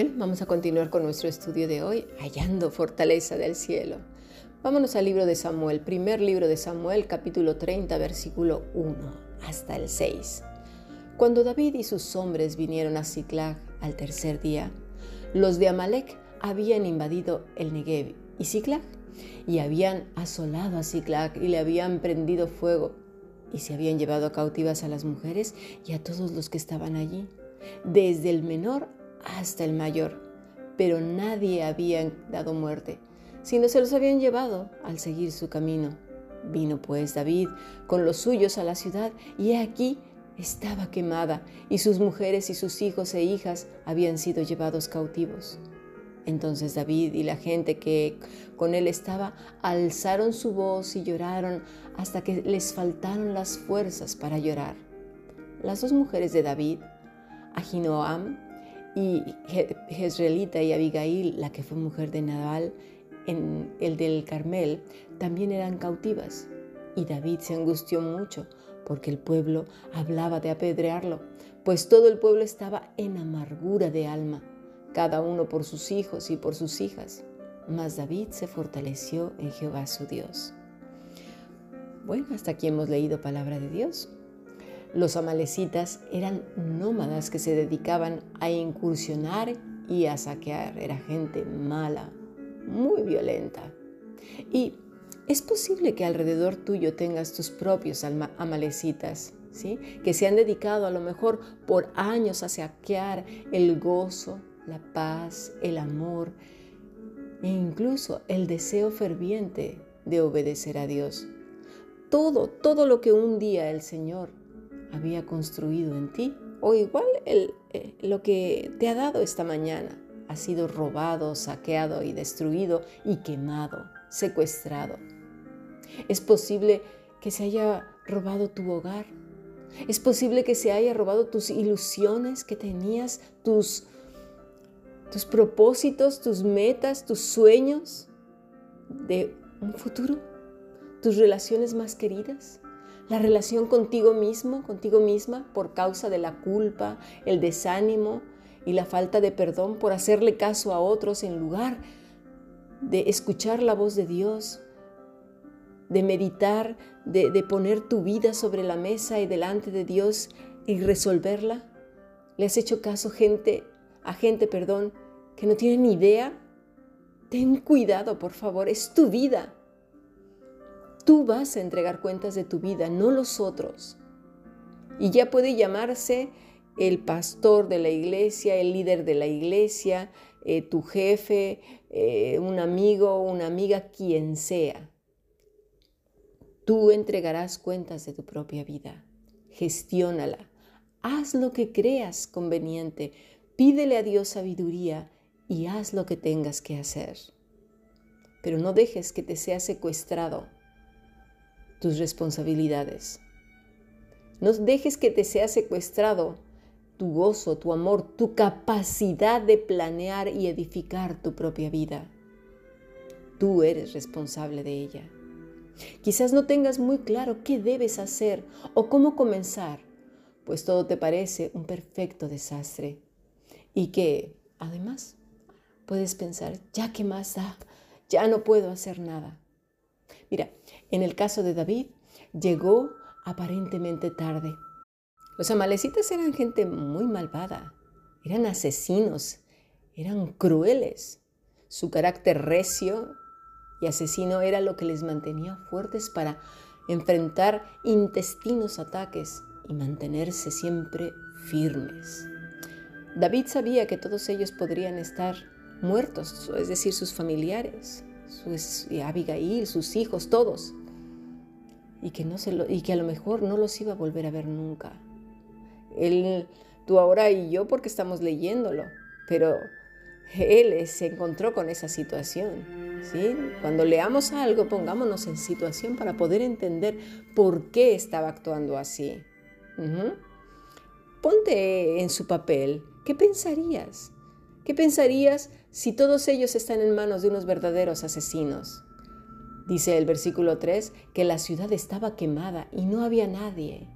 Vamos a continuar con nuestro estudio de hoy, hallando fortaleza del cielo. Vámonos al libro de Samuel, primer libro de Samuel, capítulo 30, versículo 1 hasta el 6. Cuando David y sus hombres vinieron a Ziklag al tercer día, los de Amalek habían invadido el Negev y Ziklag y habían asolado a Ziklag y le habían prendido fuego y se habían llevado cautivas a las mujeres y a todos los que estaban allí, desde el menor hasta el mayor, pero nadie había dado muerte, sino se los habían llevado al seguir su camino. Vino pues David con los suyos a la ciudad y aquí estaba quemada y sus mujeres y sus hijos e hijas habían sido llevados cautivos. Entonces David y la gente que con él estaba alzaron su voz y lloraron hasta que les faltaron las fuerzas para llorar. Las dos mujeres de David, Ahinoam y Jezreelita y Abigail, la que fue mujer de Nabal, en el del Carmel, también eran cautivas. Y David se angustió mucho porque el pueblo hablaba de apedrearlo, pues todo el pueblo estaba en amargura de alma, cada uno por sus hijos y por sus hijas. Mas David se fortaleció en Jehová su Dios. Bueno, hasta aquí hemos leído palabra de Dios. Los amalecitas eran nómadas que se dedicaban a incursionar y a saquear. Era gente mala, muy violenta. Y es posible que alrededor tuyo tengas tus propios amalecitas, ¿sí? que se han dedicado a lo mejor por años a saquear el gozo, la paz, el amor e incluso el deseo ferviente de obedecer a Dios. Todo, todo lo que un día el Señor había construido en ti, o igual eh, lo que te ha dado esta mañana ha sido robado, saqueado y destruido y quemado, secuestrado. Es posible que se haya robado tu hogar. Es posible que se haya robado tus ilusiones que tenías, tus, tus propósitos, tus metas, tus sueños de un futuro, tus relaciones más queridas la relación contigo mismo, contigo misma, por causa de la culpa, el desánimo y la falta de perdón por hacerle caso a otros en lugar de escuchar la voz de Dios, de meditar, de, poner tu vida sobre la mesa y delante de Dios y resolverla. ¿Le has hecho caso gente, a gente, perdón, que no tiene ni idea? Ten cuidado, por favor, es tu vida. Tú vas a entregar cuentas de tu vida, no los otros. Y ya puede llamarse el pastor de la iglesia, el líder de la iglesia, eh, tu jefe, eh, un amigo, una amiga, quien sea. Tú entregarás cuentas de tu propia vida. Gestiónala. Haz lo que creas conveniente. Pídele a Dios sabiduría y haz lo que tengas que hacer. Pero no dejes que te sea secuestrado tus responsabilidades. No dejes que te sea secuestrado tu gozo, tu amor, tu capacidad de planear y edificar tu propia vida. Tú eres responsable de ella. Quizás no tengas muy claro qué debes hacer o cómo comenzar, pues todo te parece un perfecto desastre. Y que, además, puedes pensar, ya que más da, ya no puedo hacer nada. Mira, en el caso de David, llegó aparentemente tarde. Los amalecitas eran gente muy malvada, eran asesinos, eran crueles. Su carácter recio y asesino era lo que les mantenía fuertes para enfrentar intestinos ataques y mantenerse siempre firmes. David sabía que todos ellos podrían estar muertos, es decir, sus familiares, Abigail, sus hijos, todos. Y que, no se lo, y que a lo mejor no los iba a volver a ver nunca. Él, tú ahora y yo porque estamos leyéndolo, pero él se encontró con esa situación. ¿sí? Cuando leamos algo, pongámonos en situación para poder entender por qué estaba actuando así. Ponte en su papel. ¿Qué pensarías? ¿Qué pensarías si todos ellos están en manos de unos verdaderos asesinos? Dice el versículo 3 que la ciudad estaba quemada y no había nadie.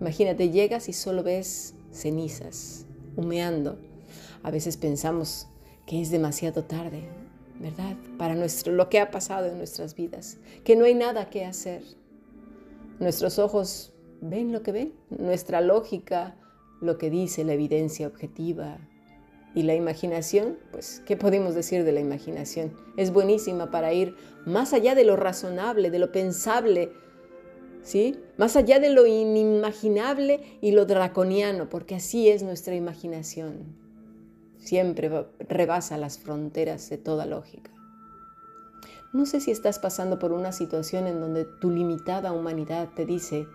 Imagínate, llegas y solo ves cenizas, humeando. A veces pensamos que es demasiado tarde, ¿verdad? Para nuestro, lo que ha pasado en nuestras vidas, que no hay nada que hacer. Nuestros ojos ven lo que ven, nuestra lógica lo que dice la evidencia objetiva. Y la imaginación, pues, ¿qué podemos decir de la imaginación? Es buenísima para ir más allá de lo razonable, de lo pensable, ¿sí? Más allá de lo inimaginable y lo draconiano, porque así es nuestra imaginación. Siempre rebasa las fronteras de toda lógica. No sé si estás pasando por una situación en donde tu limitada humanidad te dice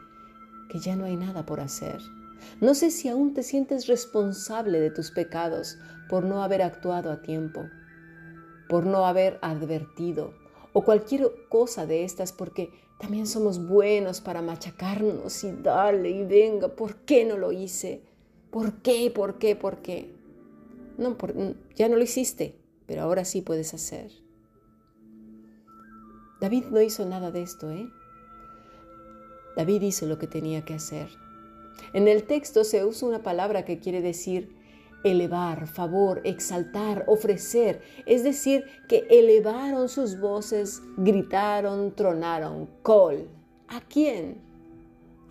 que ya no hay nada por hacer, no sé si aún te sientes responsable de tus pecados por no haber actuado a tiempo, por no haber advertido o cualquier cosa de estas porque también somos buenos para machacarnos y darle y venga, ¿por qué no lo hice? ¿Por qué? ¿Por qué? ¿Por qué? No, ya no lo hiciste, pero ahora sí puedes hacer. David no hizo nada de esto, ¿eh? David hizo lo que tenía que hacer. En el texto se usa una palabra que quiere decir elevar, favor, exaltar, ofrecer. Es decir, que elevaron sus voces, gritaron, tronaron. Col. ¿A quién?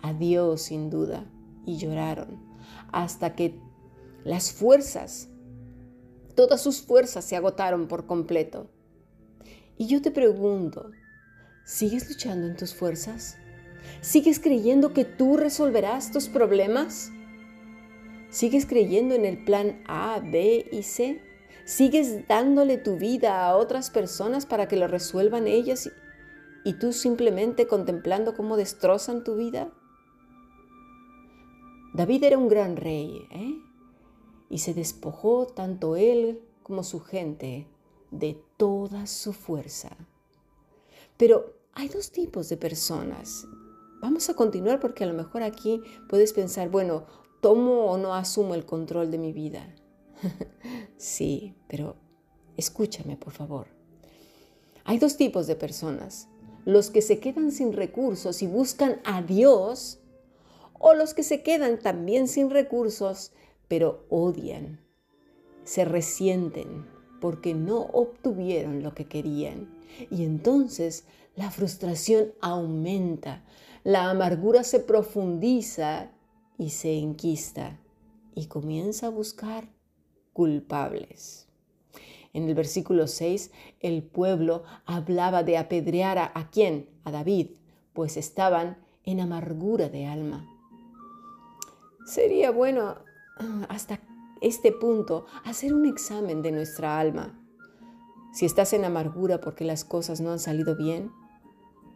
A Dios sin duda. Y lloraron hasta que las fuerzas, todas sus fuerzas se agotaron por completo. Y yo te pregunto, ¿sigues luchando en tus fuerzas? ¿Sigues creyendo que tú resolverás tus problemas? ¿Sigues creyendo en el plan A, B y C? ¿Sigues dándole tu vida a otras personas para que lo resuelvan ellas y tú simplemente contemplando cómo destrozan tu vida? David era un gran rey, ¿eh? Y se despojó tanto él como su gente de toda su fuerza. Pero hay dos tipos de personas Vamos a continuar porque a lo mejor aquí puedes pensar, bueno, ¿tomo o no asumo el control de mi vida? sí, pero escúchame por favor. Hay dos tipos de personas, los que se quedan sin recursos y buscan a Dios, o los que se quedan también sin recursos, pero odian, se resienten porque no obtuvieron lo que querían. Y entonces la frustración aumenta, la amargura se profundiza y se enquista y comienza a buscar culpables. En el versículo 6, el pueblo hablaba de apedrear a, a quién? A David, pues estaban en amargura de alma. Sería bueno hasta este punto hacer un examen de nuestra alma. Si estás en amargura porque las cosas no han salido bien,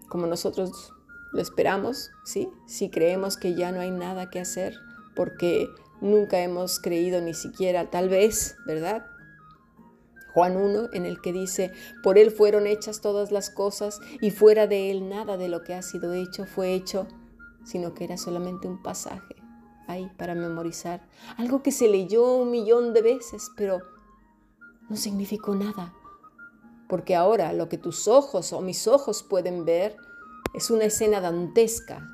como nosotros lo esperamos, ¿sí? Si creemos que ya no hay nada que hacer porque nunca hemos creído ni siquiera, tal vez, ¿verdad? Juan 1, en el que dice, por Él fueron hechas todas las cosas y fuera de Él nada de lo que ha sido hecho fue hecho, sino que era solamente un pasaje ahí para memorizar. Algo que se leyó un millón de veces, pero no significó nada. Porque ahora lo que tus ojos o mis ojos pueden ver es una escena dantesca.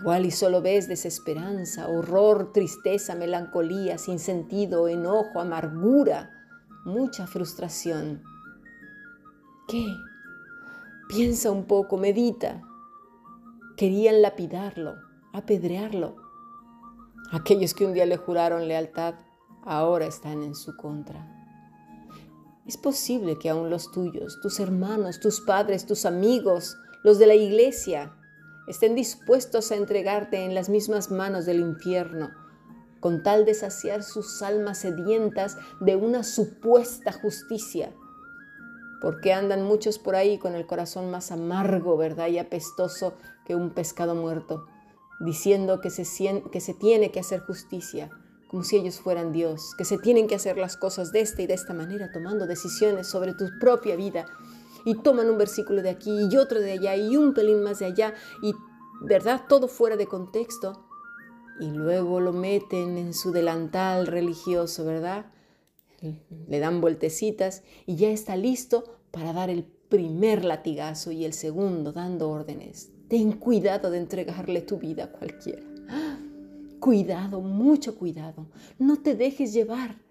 Igual y solo ves desesperanza, horror, tristeza, melancolía, sin sentido, enojo, amargura, mucha frustración. ¿Qué? Piensa un poco, medita. Querían lapidarlo, apedrearlo. Aquellos que un día le juraron lealtad ahora están en su contra. Es posible que aún los tuyos, tus hermanos, tus padres, tus amigos, los de la iglesia, estén dispuestos a entregarte en las mismas manos del infierno, con tal de saciar sus almas sedientas de una supuesta justicia. Porque andan muchos por ahí con el corazón más amargo, ¿verdad? Y apestoso que un pescado muerto, diciendo que se, que se tiene que hacer justicia como si ellos fueran Dios, que se tienen que hacer las cosas de esta y de esta manera, tomando decisiones sobre tu propia vida. Y toman un versículo de aquí y otro de allá y un pelín más de allá y, ¿verdad? Todo fuera de contexto. Y luego lo meten en su delantal religioso, ¿verdad? Le dan vueltecitas y ya está listo para dar el primer latigazo y el segundo dando órdenes. Ten cuidado de entregarle tu vida a cualquiera. Cuidado, mucho cuidado. No te dejes llevar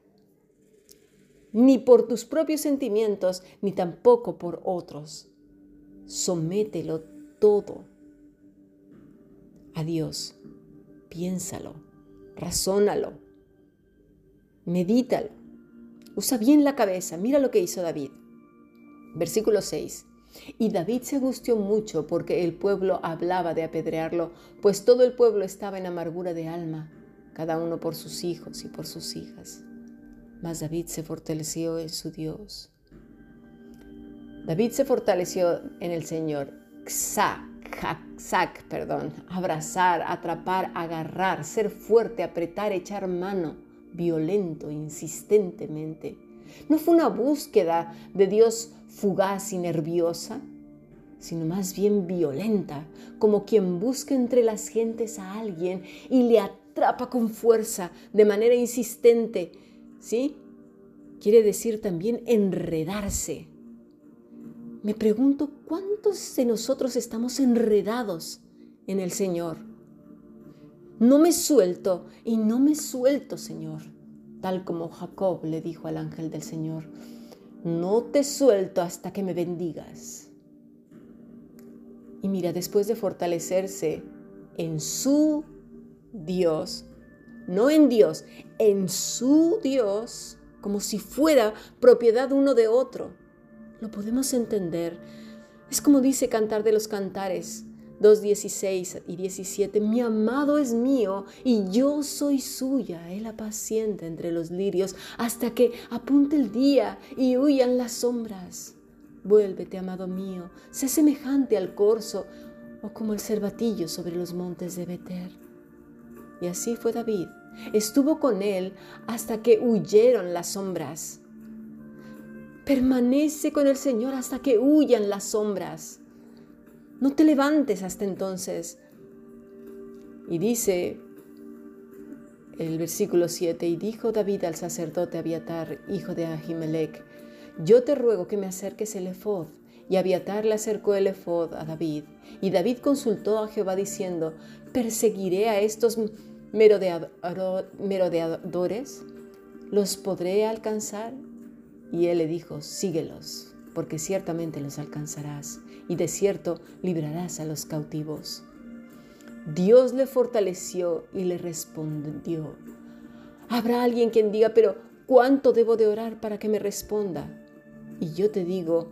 ni por tus propios sentimientos, ni tampoco por otros. Somételo todo a Dios. Piénsalo, razónalo, medítalo. Usa bien la cabeza. Mira lo que hizo David. Versículo 6. Y David se angustió mucho porque el pueblo hablaba de apedrearlo, pues todo el pueblo estaba en amargura de alma, cada uno por sus hijos y por sus hijas. Mas David se fortaleció en su Dios. David se fortaleció en el Señor. Perdón, abrazar, atrapar, agarrar, ser fuerte, apretar, echar mano, violento, insistentemente. No fue una búsqueda de Dios fugaz y nerviosa, sino más bien violenta, como quien busca entre las gentes a alguien y le atrapa con fuerza, de manera insistente, ¿sí? Quiere decir también enredarse. Me pregunto cuántos de nosotros estamos enredados en el Señor. No me suelto y no me suelto, Señor, tal como Jacob le dijo al ángel del Señor no te suelto hasta que me bendigas. Y mira, después de fortalecerse en su Dios, no en Dios, en su Dios, como si fuera propiedad uno de otro, lo podemos entender. Es como dice Cantar de los Cantares, 2.16 y 17, mi amado es mío y yo soy suya. Él apacienta entre los lirios hasta que apunte el día y huyan las sombras. Vuélvete, amado mío, sé semejante al corzo o como el cervatillo sobre los montes de Beter. Y así fue David. Estuvo con él hasta que huyeron las sombras. Permanece con el Señor hasta que huyan las sombras. No te levantes hasta entonces. Y dice el versículo 7, y dijo David al sacerdote Abiatar, hijo de Ahimelech, yo te ruego que me acerques el efod. Y Abiatar le acercó el efod a David. Y David consultó a Jehová diciendo, ¿perseguiré a estos merodeadores? ¿Los podré alcanzar? Y él le dijo, síguelos porque ciertamente los alcanzarás y de cierto librarás a los cautivos. Dios le fortaleció y le respondió. Habrá alguien quien diga, pero ¿cuánto debo de orar para que me responda? Y yo te digo,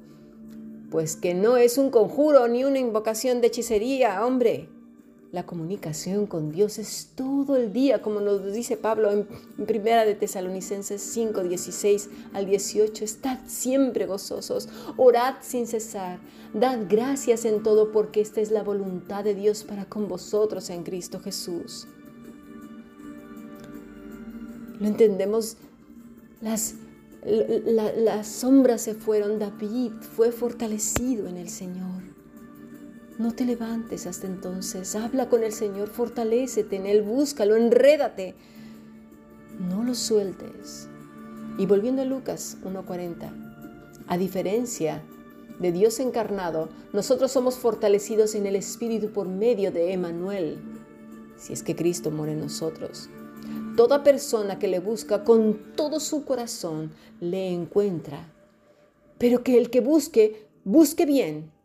pues que no es un conjuro ni una invocación de hechicería, hombre la comunicación con Dios es todo el día, como nos dice Pablo en, Primera de Tesalonicenses 5, 16 al 18. Estad siempre gozosos, orad sin cesar, dad gracias en todo porque esta es la voluntad de Dios para con vosotros en Cristo Jesús. Lo entendemos, las, las sombras se fueron, David fue fortalecido en el Señor. No te levantes hasta entonces. Habla con el Señor, fortalécete en Él, búscalo, enrédate. No lo sueltes. Y volviendo a Lucas 1.40, a diferencia de Dios encarnado, nosotros somos fortalecidos en el Espíritu por medio de Emanuel, si es que Cristo mora en nosotros. Toda persona que le busca con todo su corazón le encuentra, pero que el que busque, busque bien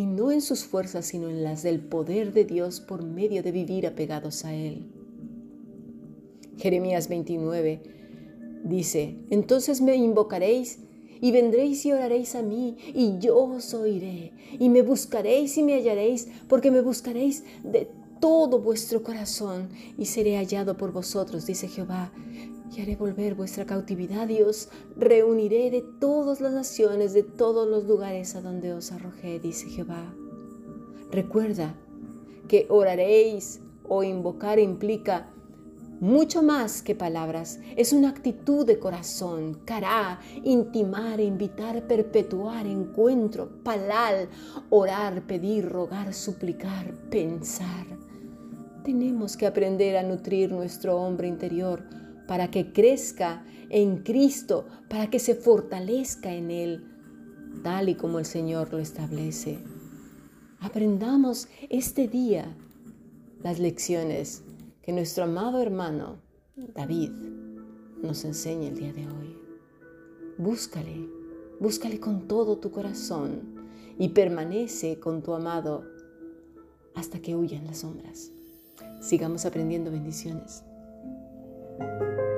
y no en sus fuerzas, sino en las del poder de Dios por medio de vivir apegados a Él. Jeremías 29 dice, entonces me invocaréis y vendréis y oraréis a mí, y yo os oiré, y me buscaréis y me hallaréis, porque me buscaréis de todo vuestro corazón, y seré hallado por vosotros, dice Jehová, y haré volver vuestra cautividad y os reuniré de todas las naciones, de todos los lugares a donde os arrojé, dice Jehová. Recuerda que oraréis o invocar implica mucho más que palabras. Es una actitud de corazón, cará, intimar, invitar, perpetuar, encuentro, palal, orar, pedir, rogar, suplicar, pensar. Tenemos que aprender a nutrir nuestro hombre interior para que crezca en Cristo, para que se fortalezca en Él, tal y como el Señor lo establece. Aprendamos este día las lecciones que nuestro amado hermano David nos enseña el día de hoy. Búscale, búscale con todo tu corazón y permanece con tu amado hasta que huyan las sombras. Sigamos aprendiendo bendiciones. Thank you.